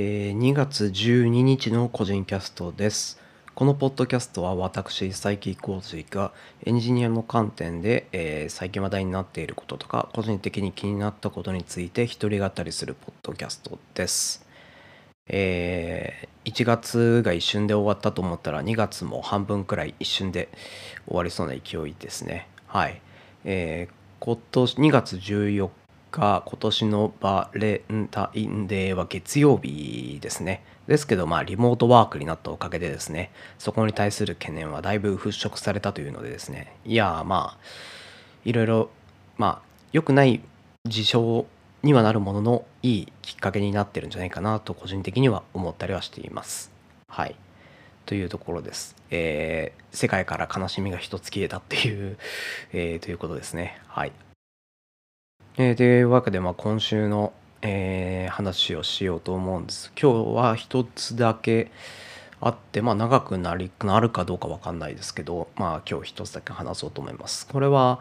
えー2月12日の個人キャストです。このポッドキャストは私、佐伯浩二がエンジニアの観点で、えー最近話題になっていることとか、個人的に気になったことについて一人語りするポッドキャストです。えー1月が一瞬で終わったと思ったら2月も半分くらい一瞬で終わりそうな勢いですね。はい。えー今年2月14日、今年のバレンタインデーは月曜日ですね。ですけど、まあ、リモートワークになったおかげでですね、そこに対する懸念はだいぶ払拭されたというのでですね、いや、まあ、いろいろ、まあ、良くない事象にはなるものの、いいきっかけになってるんじゃないかなと、個人的には思ったりはしています。はい。というところです。えー世界から悲しみが一つ消えたっていう、えーということですね。はい。えーというわけで、まあ、今週の、えー話をしようと思うんです。今日は一つだけあって、まあ、長くなりなるかどうかわかんないですけど、まあ、今日一つだけ話そうと思います。これは、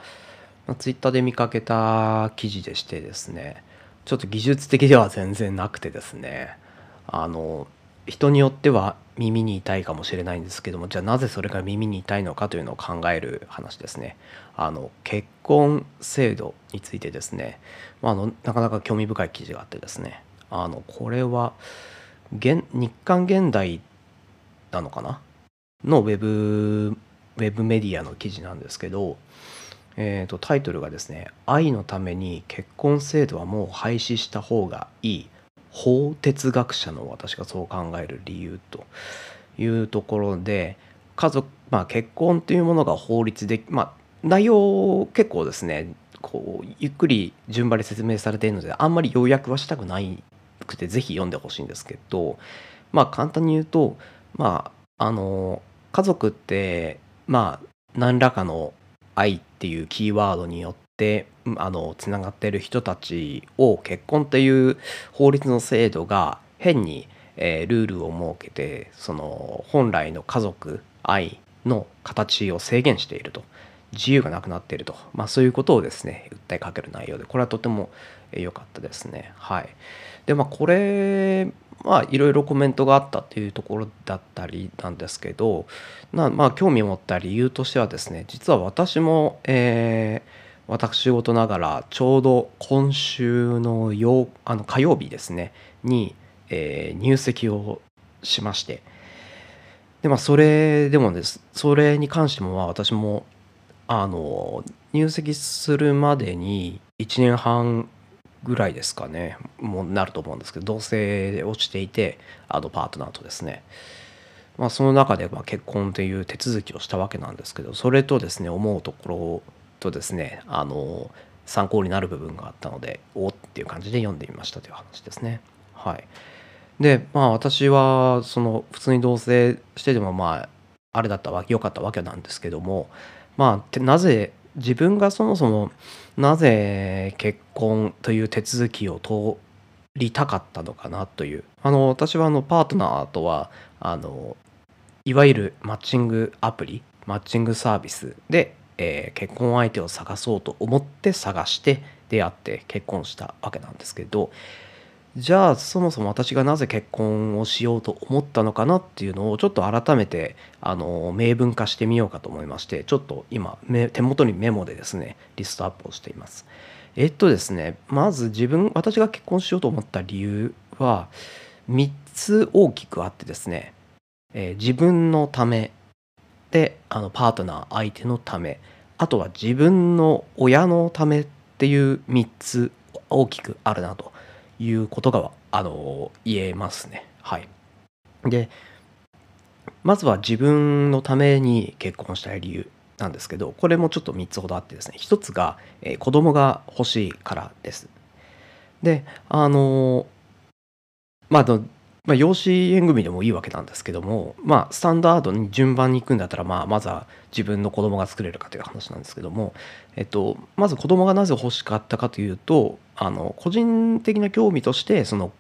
まあ、ツイッターで見かけた記事でしてですね、ちょっと技術的では全然なくてですね、あの、人によっては耳に痛いかもしれないんですけどもじゃあなぜそれが耳に痛いのかというのを考える話ですね。あの結婚制度についてですね、まあ、のなかなか興味深い記事があってですね。あのこれは現日刊現代なのかな？のウェブウェブメディアの記事なんですけど、えー、とタイトルがですね「愛のために結婚制度はもう廃止した方がいい」法哲学者の私がそう考える理由というところで家族、まあ、結婚というものが法律で、まあ、内容結構ですねこうゆっくり順番に説明されているのであんまり要約はしたくないくてぜひ読んでほしいんですけどまあ簡単に言うとまああの家族ってまあ何らかの愛っていうキーワードによってあのつながってる人たちを結婚っていう法律の制度が変に、えールールを設けてその本来の家族愛の形を制限していると。自由がなくなっていると、まあ、そういうことをですね訴えかける内容でこれはとてもえー良かったですね。はい。でまあこれまあいろいろコメントがあったっていうところだったりなんですけどなまあ興味を持った理由としてはですね実は私もえー私事ながらちょうど今週のよあの火曜日ですねに、えー入籍をしまして。でまあそれでもです。それに関してもまあ私もあの入籍するまでに1年半ぐらいですかねもうなると思うんですけど同棲をしていてあのパートナーとですね。まあその中でまあ結婚という手続きをしたわけなんですけどそれとですね思うところとですねあの参考になる部分があったのでおっていう感じで読んでみましたという話ですね。はい。でまあ私はその普通に同棲しててもまああれだったわけ良かったわけなんですけどもまあなぜ自分がそもそもなぜ結婚という手続きを通りたかったのかなというあの私はあのパートナーとはあのいわゆるマッチングアプリマッチングサービスで、えー結婚相手を探そうと思って探して出会って結婚したわけなんですけどじゃあそもそも私がなぜ結婚をしようと思ったのかなっていうのをちょっと改めてあの明文化してみようかと思いましてちょっと今手元にメモでですねリストアップをしています。えっとですねまず自分私が結婚しようと思った理由は3つ大きくあってですね、えー自分のためであのパートナー相手のためあとは自分の親のためっていう3つ大きくあるなということがあの言えますね。はい、でまずは自分のために結婚したい理由なんですけどこれもちょっと3つほどあってですね1つが、えー子供が欲しいからです。であのまあまあ、養子縁組でもいいわけなんですけども、まあ、スタンダードに順番に行くんだったら、まあ、まずは自分の子供が作れるかという話なんですけども、えっと、まず子供がなぜ欲しかったかというとあの個人的な興味としてその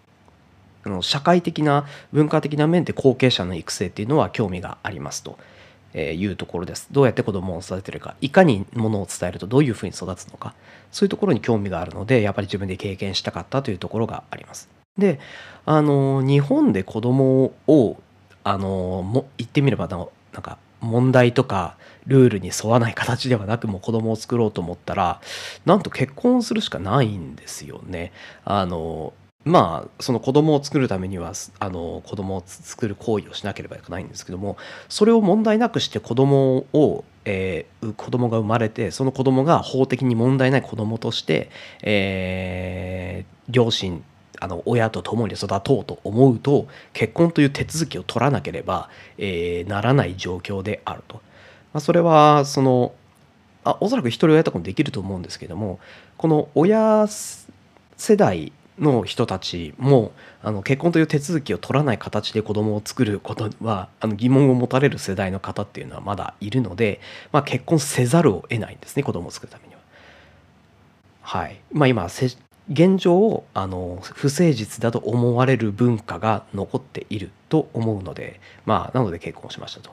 の社会的な文化的な面で後継者の育成っていうのは興味がありますとえいうところです。どうやって子供を育てるかいかにものを伝えるとどういうふうに育つのかそういうところに興味があるのでやっぱり自分で経験したかったというところがあります。であの日本で子供をあのも言ってみればなんか問題とかルールに沿わない形ではなくもう子供を作ろうと思ったらなんと結婚するしかないんですよね。あのまあその子供を作るためにはあの子供を作る行為をしなければいけないんですけどもそれを問題なくして子供を、えー、子供が生まれてその子供が法的に問題ない子供として、えー、両親あの親と共に育とうと思うと結婚という手続きを取らなければ、えー、ならない状況であると。まあ、それはそのあおそらく一人親とかもできると思うんですけどもこの親世代の人たちもあの結婚という手続きを取らない形で子供を作ることはあの疑問を持たれる世代の方っていうのはまだいるので、まあ、結婚せざるを得ないんですね子供を作るためには。はいまあ、今現状あの不誠実だと思われる文化が残っていると思うのでまあなので結婚しましたと。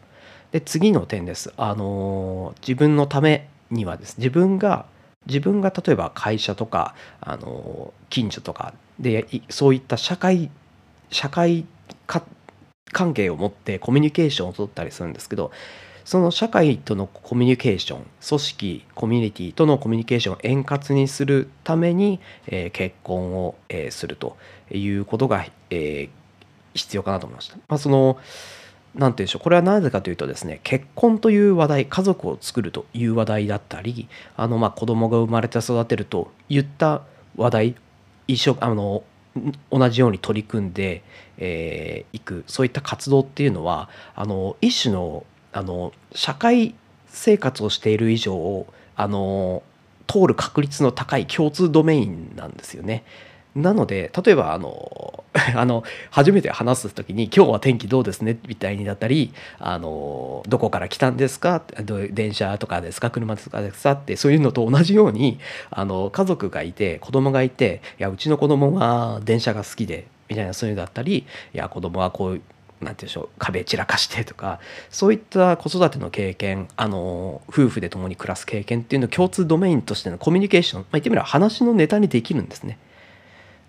で次の点です。あの自分のためにはです自分が自分が例えば会社とかあの近所とかでそういった社会社会関係を持ってコミュニケーションを取ったりするんですけどその社会とのコミュニケーション組織コミュニティとのコミュニケーションを円滑にするために、えー、結婚を、えー、するということが、えー、必要かなと思いました。まあ、その何て言うんでしょうこれはなぜかというとですね結婚という話題家族を作るという話題だったりあのまあ子供が生まれて育てるといった話題一緒あの同じように取り組んでい、えー、くそういった活動っていうのはあの一種のあの社会生活をしている以上あの通る確率の高い共通ドメインなんですよね。なので例えばあの あの初めて話す時に「今日は天気どうですね」みたいになったり「あのどこから来たんですか?」電車とかですか？車ですかですか?」ってそういうのと同じようにあの家族がいて子供がいて「いやうちの子供は電車が好きで」みたいなそういうのだったり「いや子供はこうなんて言うんでしょう壁散らかしてとかそういった子育ての経験あの夫婦で共に暮らす経験っていうの共通ドメインとしてのコミュニケーション、まあ、言ってみれば話のネタにできるんですね。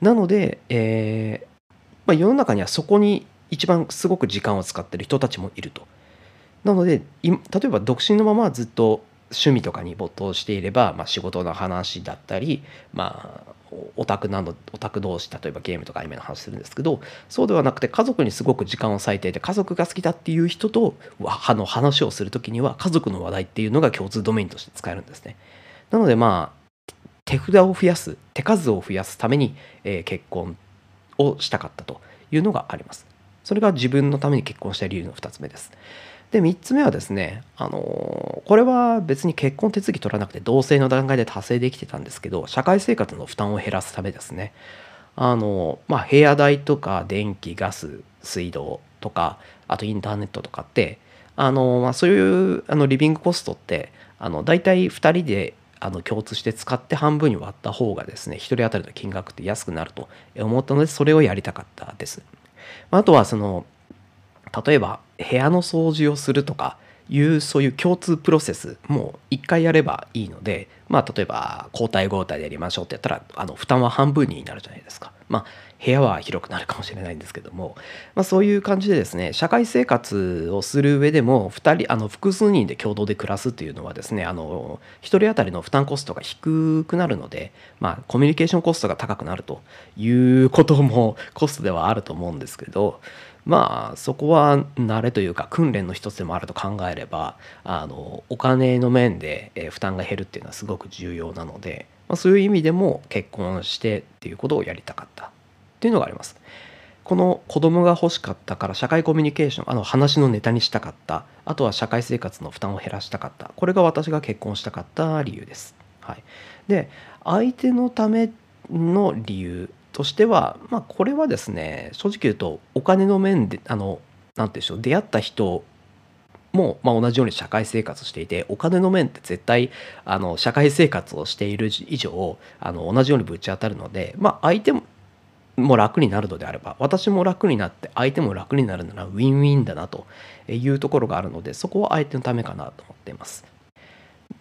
なので、えーまあ、世の中にはそこに一番すごく時間を使ってる人たちもいると。なので例えば独身のままずっと趣味とかに没頭していれば、まあ、仕事の話だったり、まあ、オタクなどオタク同士例えばゲームとかアニメの話するんですけどそうではなくて家族にすごく時間を割いていて家族が好きだっていう人とあの話をする時には家族の話題っていうのが共通ドメインとして使えるんですね。なのでまあ手札を増やす手数を増やすために、えー、結婚をしたかったというのがあります。それが自分のために結婚した理由の2つ目です。で3つ目はですね、あのこれは別に結婚手続き取らなくて同性の段階で達成できてたんですけど社会生活の負担を減らすためですねあの、まあ、部屋代とか電気ガス水道とかあとインターネットとかってあの、まあ、そういうあのリビングコストってあの大体2人であの共通して使って半分に割った方がですね1人当たりの金額って安くなると思ったのでそれをやりたかったです。あとはその例えば部屋の掃除をするとかいうそういう共通プロセスも1回やればいいのでまあ例えば交代交代でやりましょうってやったらあの負担は半分になるじゃないですか。まあ部屋は広くなるかもしれないんですけども、まあ、そういう感じでですね社会生活をする上でも2人あの複数人で共同で暮らすっていうのはですねあの1人当たりの負担コストが低くなるので、まあ、コミュニケーションコストが高くなるということも コストではあると思うんですけどまあそこは慣れというか訓練の一つでもあると考えればあのお金の面で負担が減るっていうのはすごく重要なので、まあ、そういう意味でも結婚してっていうことをやりたかった。っていうのがあります。この子供が欲しかったから社会コミュニケーションあの話のネタにしたかったあとは社会生活の負担を減らしたかったこれが私が結婚したかった理由です。はい、で相手のための理由としては、まあ、これはですね正直言うとお金の面であの何て言うんでしょう出会った人も、まあ、同じように社会生活していてお金の面って絶対あの社会生活をしている以上あの同じようにぶち当たるので、まあ、相手もも楽になるのであれば私も楽になって相手も楽になるならウィンウィンだなというところがあるのでそこは相手のためかなと思っています。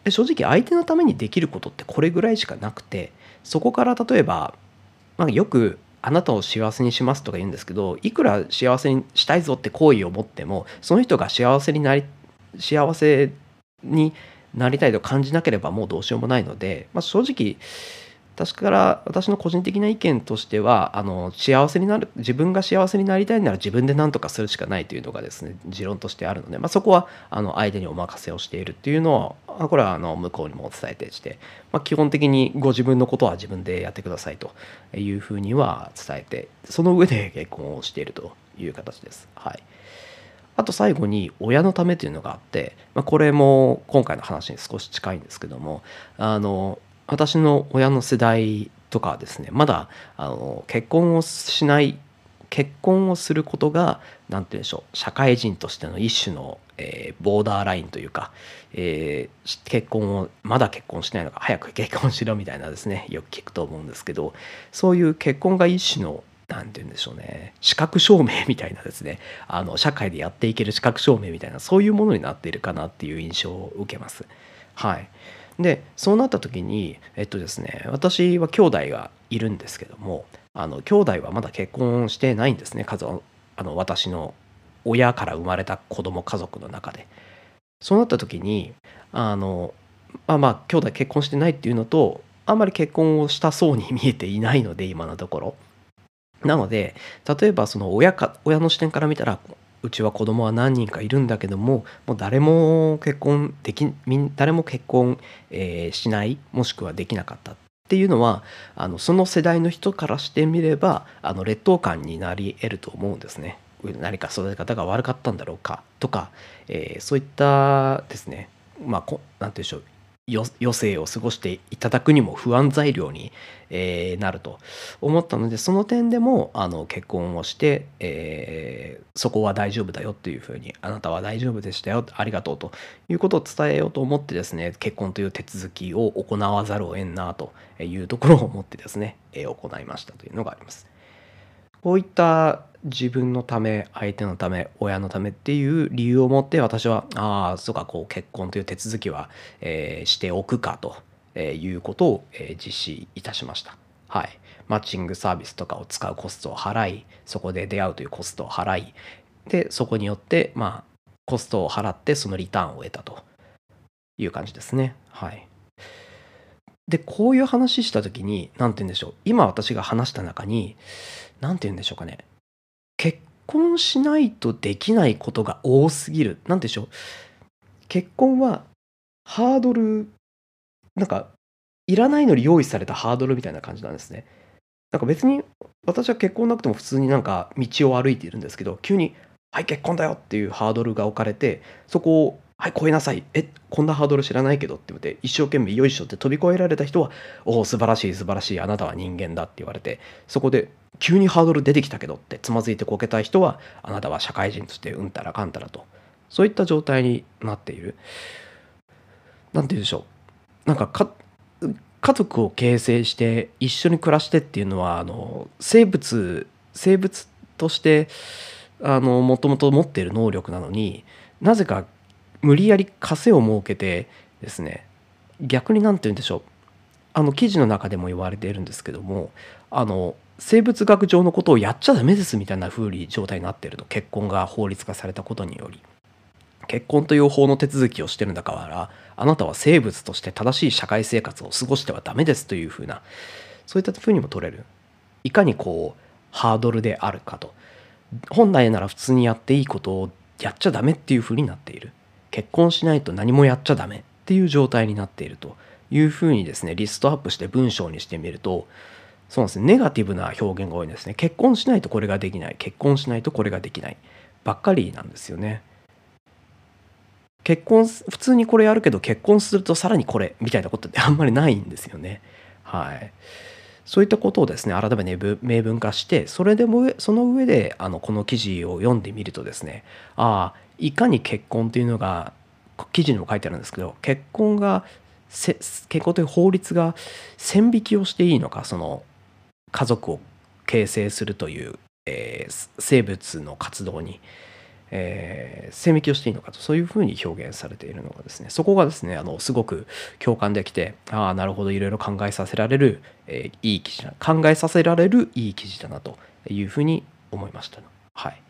で正直相手のためにできることってこれぐらいしかなくてそこから例えばまあ、よくあなたを幸せにしますとか言うんですけどいくら幸せにしたいぞって好意を持ってもその人が幸せになり幸せになりたいと感じなければもうどうしようもないので、まあ、正直私から私の個人的な意見としてはあの幸せになる自分が幸せになりたいなら自分で何とかするしかないというのがですね持論としてあるので、まあ、そこはあの相手にお任せをしているっていうのはこれはあの向こうにもお伝えてして、まあ、基本的にご自分のことは自分でやってくださいというふうには伝えてその上で結婚をしているという形です。はいあと最後に親のためというのがあって、まあ、これも今回の話に少し近いんですけどもあの私の親の世代とかですねまだあの結婚をしない結婚をすることが何て言うんでしょう社会人としての一種の、えー、ボーダーラインというか、えー、結婚をまだ結婚しないのか早く結婚しろみたいなですねよく聞くと思うんですけどそういう結婚が一種の何て言うんでしょうね資格証明みたいなですねあの社会でやっていける資格証明みたいなそういうものになっているかなっていう印象を受けます。はいでそうなった時にえっとですね私は兄弟がいるんですけどもあの兄弟はまだ結婚してないんですね家族あの私の親から生まれた子供家族の中で。そうなった時にあのまあまあ兄弟結婚してないっていうのとあんまり結婚をしたそうに見えていないので今のところ。なので例えばその親か親の視点から見たらうちは子供は何人かいるんだけどももう誰も結婚でき誰も結婚、えー、しないもしくはできなかったっていうのはあのその世代の人からしてみればあの劣等感になり得ると思うんですね。何か育て方が悪かったんだろうかとか、えー、そういったですねまあ何て言うんでしょう余生を過ごしていただくにも不安材料に、えー、なると思ったのでその点でもあの結婚をして、えー、そこは大丈夫だよっていうふうにあなたは大丈夫でしたよありがとうということを伝えようと思ってですね結婚という手続きを行わざるを得んなというところを思ってですね、行いましたというのがあります。こういった自分のため相手のため親のためっていう理由を持って私はああそうかこう結婚という手続きは、えー、しておくかということを、えー、実施いたしました。はい、マッチングサービスとかを使うコストを払いそこで出会うというコストを払いでそこによってまあコストを払ってそのリターンを得たという感じですね。はい。でこういう話した時に何て言うんでしょう今私が話した中に何て言うんでしょうかね結婚しないとできないことが多すぎる。なんでしょう。結婚はハードル、なんか、いらないのに用意されたハードルみたいな感じなんですね。なんか別に私は結婚なくても普通になんか道を歩いているんですけど、急に、はい、結婚だよっていうハードルが置かれて、そこを、はい、越えなさい。え、こんなハードル知らないけどって言って、一生懸命よいしょって飛び越えられた人は、おお、素晴らしい、素晴らしい、あなたは人間だって言われて、そこで、急にハードル出てきたけどってつまずいてこけた人はあなたは社会人としてうんたらかんたらと。そういった状態になっている。何て言うんでしょう。なんかか家族を形成して一緒に暮らしてっていうのはあの生物生物としてあのもともと持っている能力なのになぜか無理やり枷を設けてですね逆に何て言うんでしょう。あの記事の中でも言われているんですけどもあの生物学上のことをやっちゃダメですみたいな風に状態になっていると結婚が法律化されたことにより。結婚という法の手続きをしてるんだからあなたは生物として正しい社会生活を過ごしてはダメですというふうなそういったふうにも取れる。いかにこうハードルであるかと。本来なら普通にやっていいことをやっちゃダメっていうふうになっている。結婚しないと何もやっちゃダメっていう状態になっているというふうにですねリストアップして文章にしてみるとそうなんですね。ネガティブな表現が多いんですね。結婚しないとこれができない。結婚しないとこれができないばっかりなんですよね。結婚普通にこれやるけど結婚するとさらにこれみたいなことってあんまりないんですよね。はい。そういったことをですね改めて明文化してそれでもその上であのこの記事を読んでみるとですねああいかに結婚っていうのが記事にも書いてあるんですけど結婚が結婚という法律が線引きをしていいのかその家族を形成するという、えー、生物の活動に、えー、線引きをしていいのかとそういうふうに表現されているのがですねそこがですねあのすごく共感できてああなるほどいろいろ考えさせられる、えー、いい記事だ考えさせられるいい記事だなというふうに思いました、はい。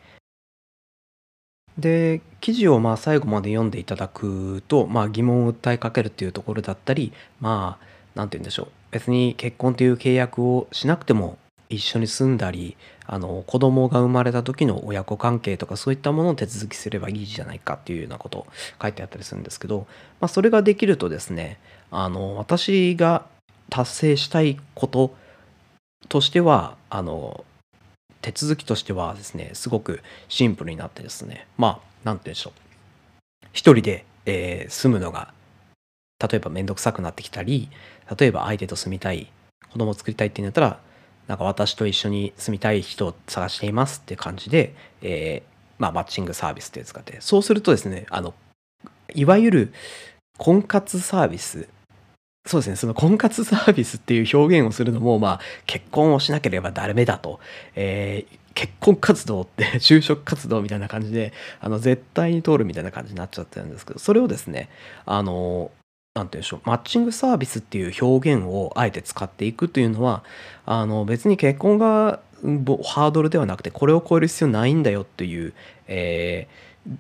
で記事をまあ最後まで読んでいただくと、まあ、疑問を訴えかけるっていうところだったりまあ何て言うんでしょう。別に結婚という契約をしなくても一緒に住んだりあの子供が生まれた時の親子関係とかそういったものを手続きすればいいじゃないかっていうようなこと書いてあったりするんですけど、まあ、それができるとですねあの私が達成したいこととしてはあの手続きとしてはですねすごくシンプルになってですねまあ何て言うんでしょう。一人で、えー、住むのが例えば面倒くさくなってきたり例えば相手と住みたい子供を作りたいっていうんだったらなんか私と一緒に住みたい人を探していますって感じで、えー、まあ、マッチングサービスって使ってそうするとですねあのいわゆる婚活サービスそうですね。その婚活サービスっていう表現をするのも、まあ、結婚をしなければダメだと、えー、結婚活動って 就職活動みたいな感じであの絶対に通るみたいな感じになっちゃってるんですけどそれをですねあの何て言うんでしょうマッチングサービスっていう表現をあえて使っていくというのはあの別に結婚がハードルではなくてこれを超える必要ないんだよっていう、え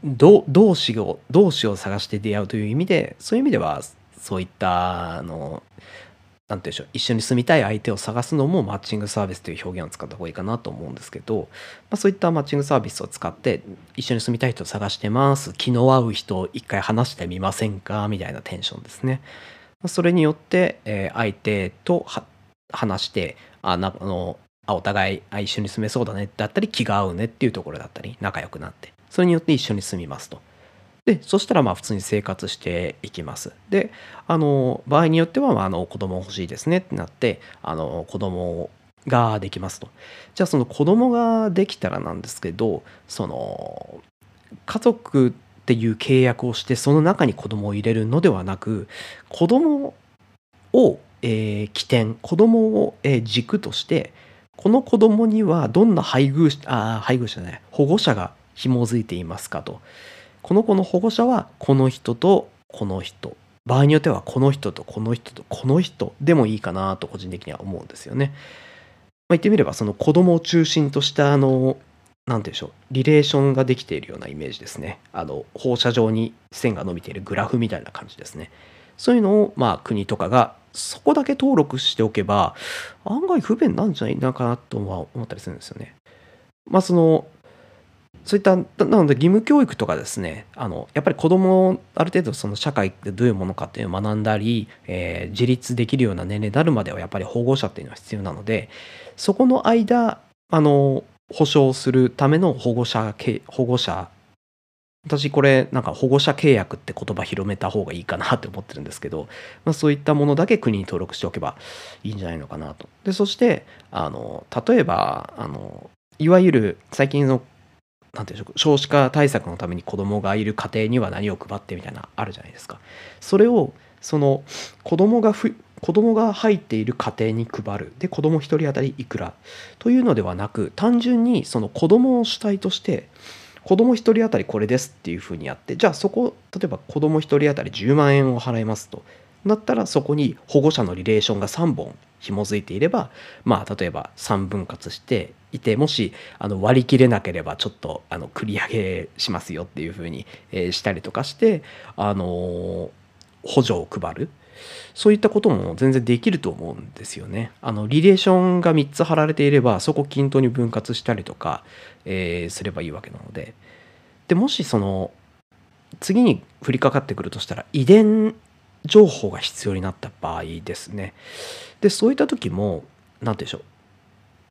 ー、同士を同士を探して出会うという意味でそういう意味ではそういったあの何て言うんでしょう一緒に住みたい相手を探すのもマッチングサービスという表現を使った方がいいかなと思うんですけど、まあ、そういったマッチングサービスを使って一緒に住みたい人を探してます気の合う人を一回話してみませんかみたいなテンションですね。それによって、えー、相手と話してあなあのあお互いあ一緒に住めそうだねだったり気が合うねっていうところだったり仲良くなってそれによって一緒に住みますと。でそしたらまあ普通に生活していきます。であの場合によっては、まあ、あの子供欲しいですねってなってあの子供ができますと。じゃあその子供ができたらなんですけどその家族っていう契約をしてその中に子供を入れるのではなく子供を、えー、起点子供を、えー、軸としてこの子供にはどんな配偶者あ配偶者じゃない保護者が紐づいていますかと。この子の保護者はこの人とこの人場合によってはこの人とこの人とこの人でもいいかなと個人的には思うんですよね。まあ、言ってみればその子供を中心としたあの何て言うんでしょうリレーションができているようなイメージですね。あの放射状に線が伸びているグラフみたいな感じですね。そういうのをまあ国とかがそこだけ登録しておけば案外不便なんじゃないかなとは思ったりするんですよね。まあそのそういったなので義務教育とかですねあのやっぱり子供をある程度その社会ってどういうものかっていうのを学んだり、えー、自立できるような年齢になるまではやっぱり保護者っていうのは必要なのでそこの間あの保障するための保護者保護者私これなんか保護者契約って言葉広めた方がいいかなって思ってるんですけど、まあ、そういったものだけ国に登録しておけばいいんじゃないのかなと。でそしてあの例えばあのいわゆる最近のなんていうでしょう少子化対策のために子供がいる家庭には何を配ってみたいなあるじゃないですか。それをその子供がふ子供が入っている家庭に配る。で子供1人当たりいくら。というのではなく単純にその子供を主体として子供1人当たりこれですっていうふうにやってじゃあそこ例えば子供1人当たり10万円を払いますと。だったらそこに保護者のリレーションが3本紐づいていればまあ例えば3分割していてもしあの割り切れなければちょっとあの繰り上げしますよっていうふうに、えー、したりとかしてあの補助を配るそういったことも全然できると思うんですよね。あのリレーションが3つ貼られていればそこ均等に分割したりとか、えー、すればいいわけなのででもしその次に降りかかってくるとしたら遺伝情報が必要になった場合ですね。でそういった時も何て言うんでしょう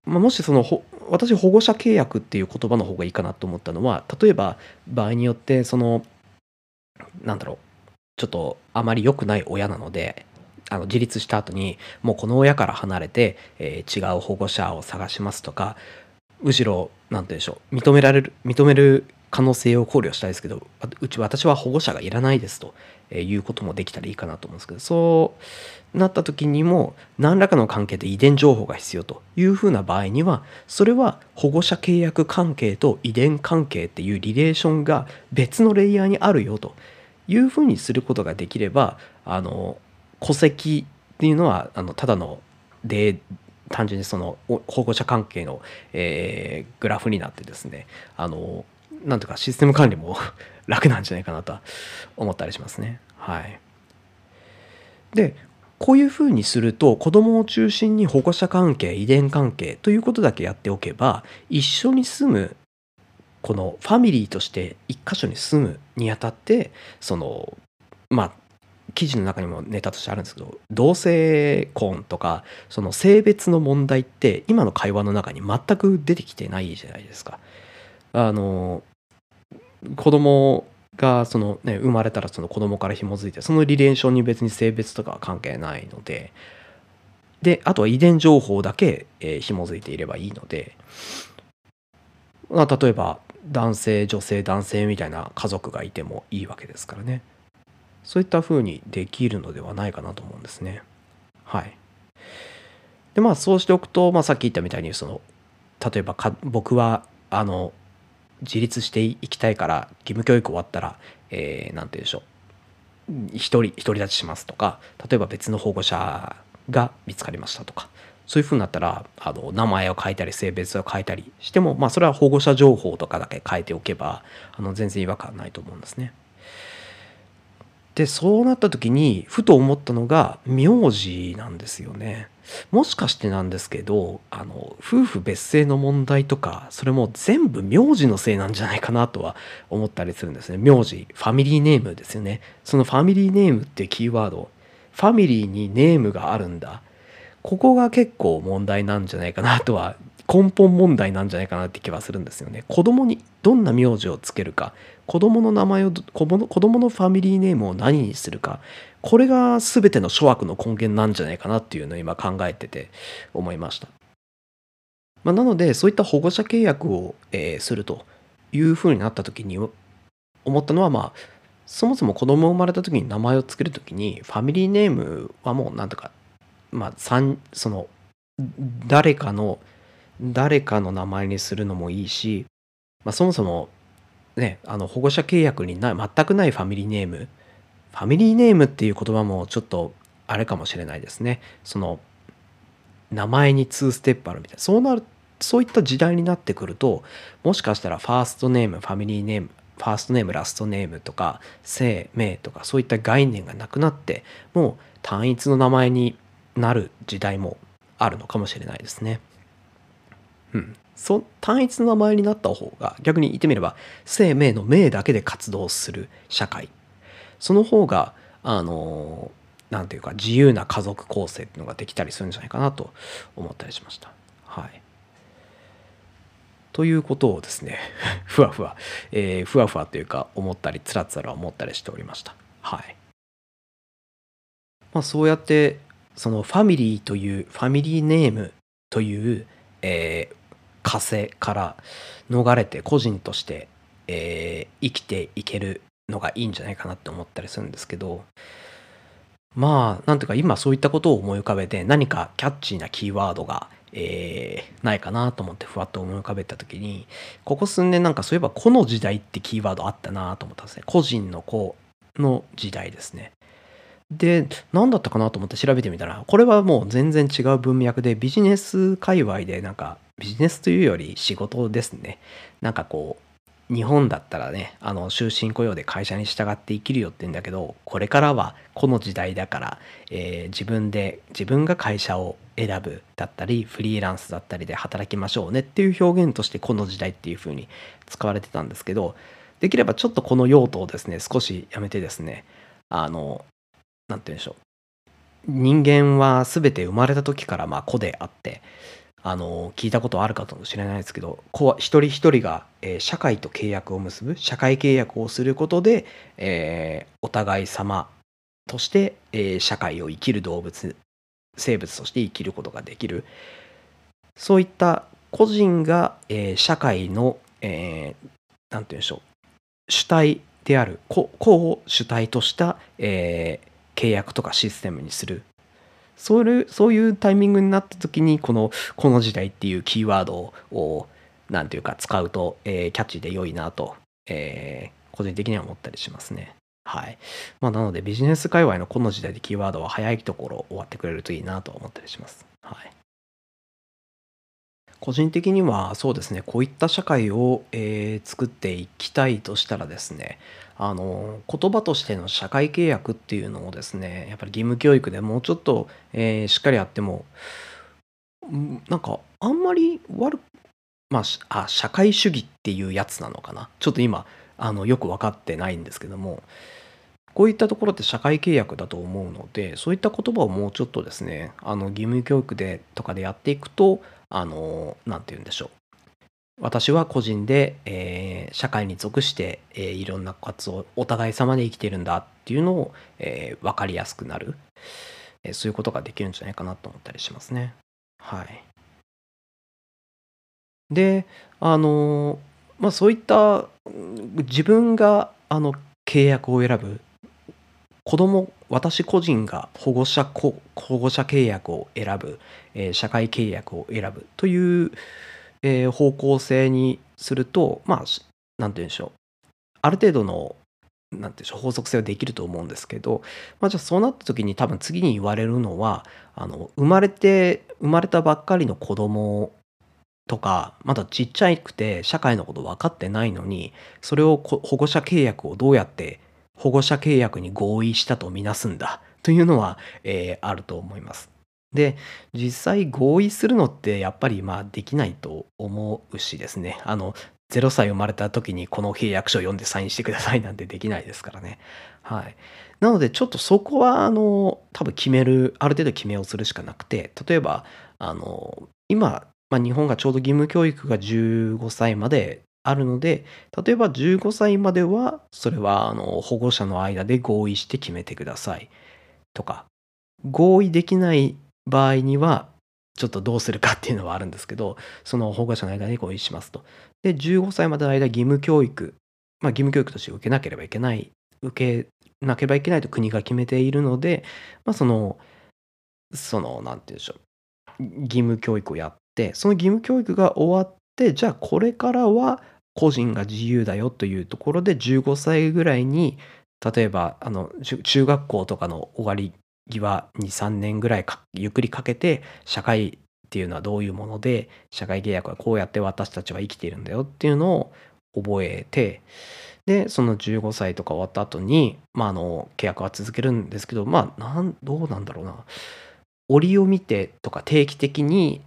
まあ、もしその私保護者契約っていう言葉の方がいいかなと思ったのは例えば場合によってそのなんだろうちょっとあまり良くない親なのであの自立した後にもうこの親から離れて、えー、違う保護者を探しますとかむしろ何て言うんでしょう認められる認める可能性を考慮したいですけどうち私は保護者がいらないですと。いうこともできたらいいかなと思うんですけどそうなった時にも何らかの関係で遺伝情報が必要というふうな場合にはそれは保護者契約関係と遺伝関係っていうリレーションが別のレイヤーにあるよというふうにすることができればあの戸籍っていうのはあのただので単純にその保護者関係の、えー、グラフになってですねあのなんとかシステム管理も楽なんじゃないかなと思ったりしますね。はい、でこういうふうにすると子どもを中心に保護者関係遺伝関係ということだけやっておけば一緒に住むこのファミリーとして一箇所に住むにあたってそのまあ記事の中にもネタとしてあるんですけど同性婚とかその性別の問題って今の会話の中に全く出てきてないじゃないですか。あの子供がその、ね、生まれたらその子供から紐づいてそのリレーションに別に性別とかは関係ないのでであとは遺伝情報だけ、えー、紐づいていればいいので、まあ、例えば男性女性男性みたいな家族がいてもいいわけですからね。そういった風にできるのではないかなと思うんですね。はい。でまあそうしておくと、まあ、さっき言ったみたいにその例えば僕はあの自立していきたいから義務教育終わったら何、えー、て言うでしょう一人独り立ちしますとか例えば別の保護者が見つかりましたとかそういうふうになったらあの名前を変えたり性別を変えたりしても、まあ、それは保護者情報とかだけ変えておけばあの全然違和感ないと思うんですね。でそうなった時にふと思ったのが名字なんですよね。もしかしてなんですけどあの夫婦別姓の問題とかそれも全部名字のせいなんじゃないかなとは思ったりするんですね。名字ファミリーネームですよね。そのファミリーネームってキーワードファミリーにネームがあるんだ。ここが結構問題なんじゃないかなとは根本問題なんじゃないかなって気はするんですよね。子供にどんな名字をつけるか子供の名前を子供のファミリーネームを何にするかこれが全ての諸悪の根源なんじゃないかなっていうのを今考えてて思いました。まあ、なのでそういった保護者契約を、え、するというふうになった時に思ったのはまあそもそも子供生まれた時に名前を付ける時にファミリーネームはもうなんとかまあその誰かの誰かの名前にするのもいいし、まあ、そもそもねあの保護者契約にな全くないファミリーネームファミリーネームっていう言葉もちょっとあれかもしれないですね。その名前に2ステップあるみたいな。そうなる、そういった時代になってくると、もしかしたらファーストネーム、ファミリーネーム、ファーストネーム、ラストネームとか、姓、名とかそういった概念がなくなって、もう単一の名前になる時代もあるのかもしれないですね。うん。そ単一の名前になった方が逆に言ってみれば生命の命だけで活動する社会その方があの何て言うか自由な家族構成っていうのができたりするんじゃないかなと思ったりしました。はい、ということをですね ふわふわ、えー、ふわふわというか思ったりつらつら思ったりしておりました。はい。まあそうやってそのファミリーというファミリーネームという、えー、枷から逃れて個人として、えー、生きていけるのがいいんじゃないかなって思ったりするんですけどまあなんていうか今そういったことを思い浮かべて何かキャッチーなキーワードが、えー、ないかなと思ってふわっと思い浮かべた時にここ数年なんかそういえば個の時代ってキーワードあったなと思ったんですね。個人の子の時代ですね。で何だったかなと思って調べてみたらこれはもう全然違う文脈でビジネス界隈でなんかビジネスというより仕事ですね。なんかこう日本だったらねあの終身雇用で会社に従って生きるよって言うんだけどこれからはこの時代だから、えー、自分で自分が会社を選ぶだったりフリーランスだったりで働きましょうねっていう表現としてこの時代っていう風に使われてたんですけどできればちょっとこの用途をですね少しやめてですねあの何て言うんでしょう。人間は全て生まれた時からまあ子であってあの聞いたことあるかもしれないですけど一人一人が、えー、社会と契約を結ぶ社会契約をすることで、えー、お互い様として、えー、社会を生きる動物生物として生きることができるそういった個人が、え社会の、えなんて言うんでしょう、主体である、個個を主体とした、えー契約とかシステムにする。そういうそういうタイミングになった時にこの「この時代」っていうキーワードを何ていうか使うと、えーキャッチーで良いなと、えー個人的には思ったりしますね。はい。まあ、なのでビジネス界隈のこの時代でキーワードは早いところ終わってくれるといいなと思ったりします。はい。個人的にはそうですね、こういった社会を、えー作っていきたいとしたらですね、あの、言葉としての社会契約っていうのをですね、やっぱり義務教育でもうちょっと、えーしっかりやっても、ん、なんかあんまり悪くまあ、あ、社会主義っていうやつなのかな。ちょっと今、あの、よく分かってないんですけども、こういったところって社会契約だと思うので、そういった言葉をもうちょっとですね、あの、義務教育でとかでやっていくと、あの、なんて言うんでしょう。私は個人で、えー社会に属して、えーいろんな活動、お互い様で生きてるんだっていうのを、えー分かりやすくなる、えーそういうことができるんじゃないかなと思ったりしますね。はい。で、あの、まあ、そういった自分があの契約を選ぶ子供私個人が保護者保護者契約を選ぶ、えー社会契約を選ぶという、えー方向性にするとまあしなんて言うんでしょう。ある程度のなんて言うんでしょう法則性はできると思うんですけど、まあ、じゃあそうなった時に多分次に言われるのはあの生まれて生まれたばっかりの子供とかまだちっちゃくて社会のこと分かってないのにそれを保護者契約をどうやって保護者契約に合意したとみなすんだというのは、えーあると思います。で実際合意するのってやっぱりまあできないと思うしですねあの0歳生まれた時にこの契約書を読んでサインしてくださいなんてできないですからね。はい。なのでちょっとそこはあの多分決めるある程度決めをするしかなくて例えばあの今、まあ、日本がちょうど義務教育が15歳まであるので例えば15歳まではそれはあの保護者の間で合意して決めてください。とか合意できない場合にはちょっとどうするかっていうのはあるんですけどその保護者の間で合意しますと。で15歳までの間義務教育まあ義務教育として受けなければいけない受けなければいけないと国が決めているのでまあそのそのなんて言うんでしょう義務教育をやってその義務教育が終わってじゃあこれからは個人が自由だよというところで15歳ぐらいに例えばあの中学校とかの終わり際23年ぐらいゆっくりかけて社会っていうのはどういうもので社会契約はこうやって私たちは生きているんだよっていうのを覚えてでその15歳とか終わった後にまああの契約は続けるんですけどまあなんどうなんだろうな。折を見てとか定期的に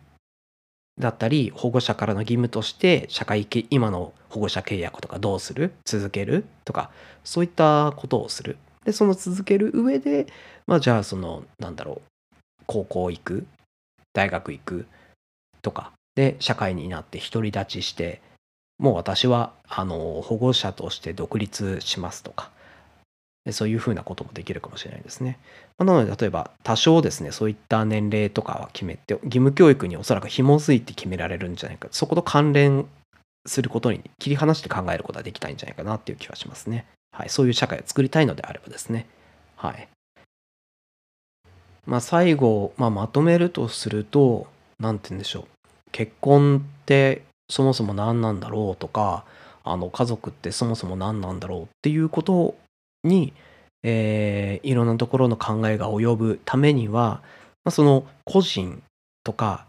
だったり保護者からの義務として社会今の保護者契約とかどうする？続ける？とかそういったことをする。でその続ける上でまあじゃあそのなんだろう高校行く？大学行く？とかで社会になって独り立ちしてもう私はあの保護者として独立しますとかそういうふうなこともできるかもしれないですね。なので例えば多少ですねそういった年齢とかは決めて義務教育におそらく紐づいて決められるんじゃないかそこと関連することに切り離して考えることができたいんじゃないかなっていう気はしますね。はい、そういう社会を作りたいのであればですね。はい。まあ最後、まあ、まとめるとすると何て言うんでしょう結婚ってそもそも何なんだろうとかあの家族ってそもそも何なんだろうっていうことをに、えーいろんなところの考えが及ぶためには、まあ、その個人とか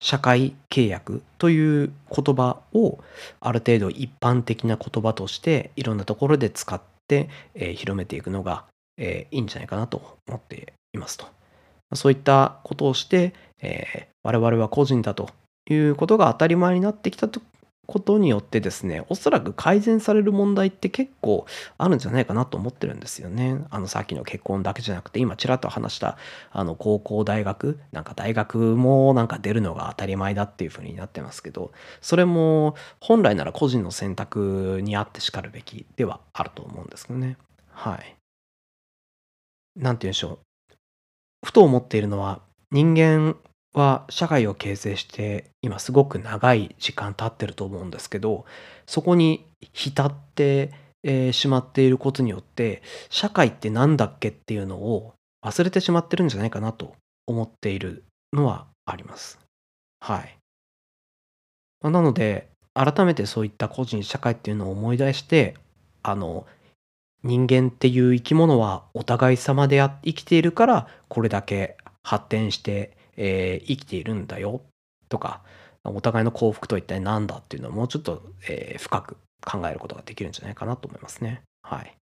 社会契約という言葉をある程度一般的な言葉としていろんなところで使って、えー広めていくのが、えーいいんじゃないかなと思っていますと。そういったことをして、えー我々は個人だということが当たり前になってきたとことによってですね、おそらく改善される問題って結構あるんじゃないかなと思ってるんですよね。あのさっきの結婚だけじゃなくて、今ちらっと話したあの高校、大学、なんか大学もなんか出るのが当たり前だっていう風になってますけど、それも本来なら個人の選択にあってしかるべきではあると思うんですけどね。はい。なんて言うんでしょう。ふと思っているのは、人間は社会を形成して今すごく長い時間経ってると思うんですけどそこに浸って、しまっていることによって社会って何だっけっていうのを忘れてしまってるんじゃないかなと思っているのはあります。はい。なので改めてそういった個人社会っていうのを思い出してあの人間っていう生き物はお互い様で生きているからこれだけ発展して、えー、生きているんだよとかお互いの幸福とは一体何だっていうのをもうちょっと、えー、深く考えることができるんじゃないかなと思いますね。はい。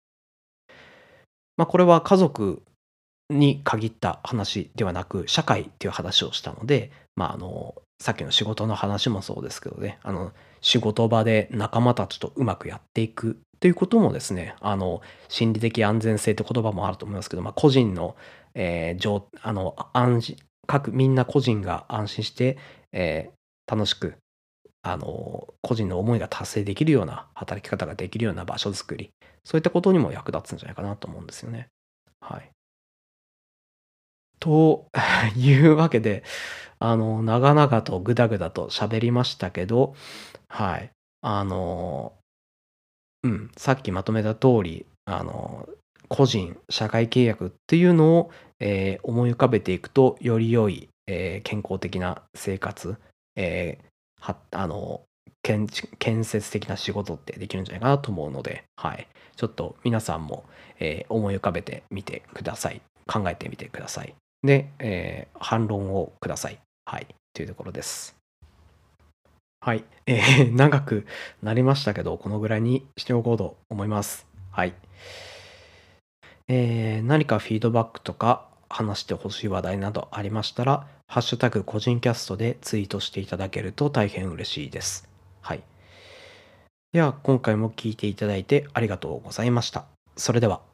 まあこれは家族に限った話ではなく社会っていう話をしたので、まああのさっきの仕事の話もそうですけどねあの仕事場で仲間たちとうまくやっていくということもですねあの心理的安全性って言葉もあると思いますけど、まあ、個人の,、えー、あの安心各みんな個人が安心して、えー、楽しくあの個人の思いが達成できるような働き方ができるような場所づくりそういったことにも役立つんじゃないかなと思うんですよね。はい、と いうわけであの、長々とぐだぐだと喋りましたけど、はい。あの、うん、さっきまとめた通り、あの、個人、社会契約っていうのを、えー、思い浮かべていくと、より良い、えー、健康的な生活、えー、はあの建建設的な仕事ってできるんじゃないかなと思うので、はい、ちょっと皆さんも、え、思い浮かべてみてください考えてみてくださいで、え、反論をくださいはい、というところです。はい、えー、長くなりましたけど、このぐらいにしておこうと思います。はい。えー、何かフィードバックとか話してほしい話題などありましたら、ハッシュタグ個人キャストでツイートしていただけると大変嬉しいです。はい。では、今回も聞いていただいてありがとうございました。それでは。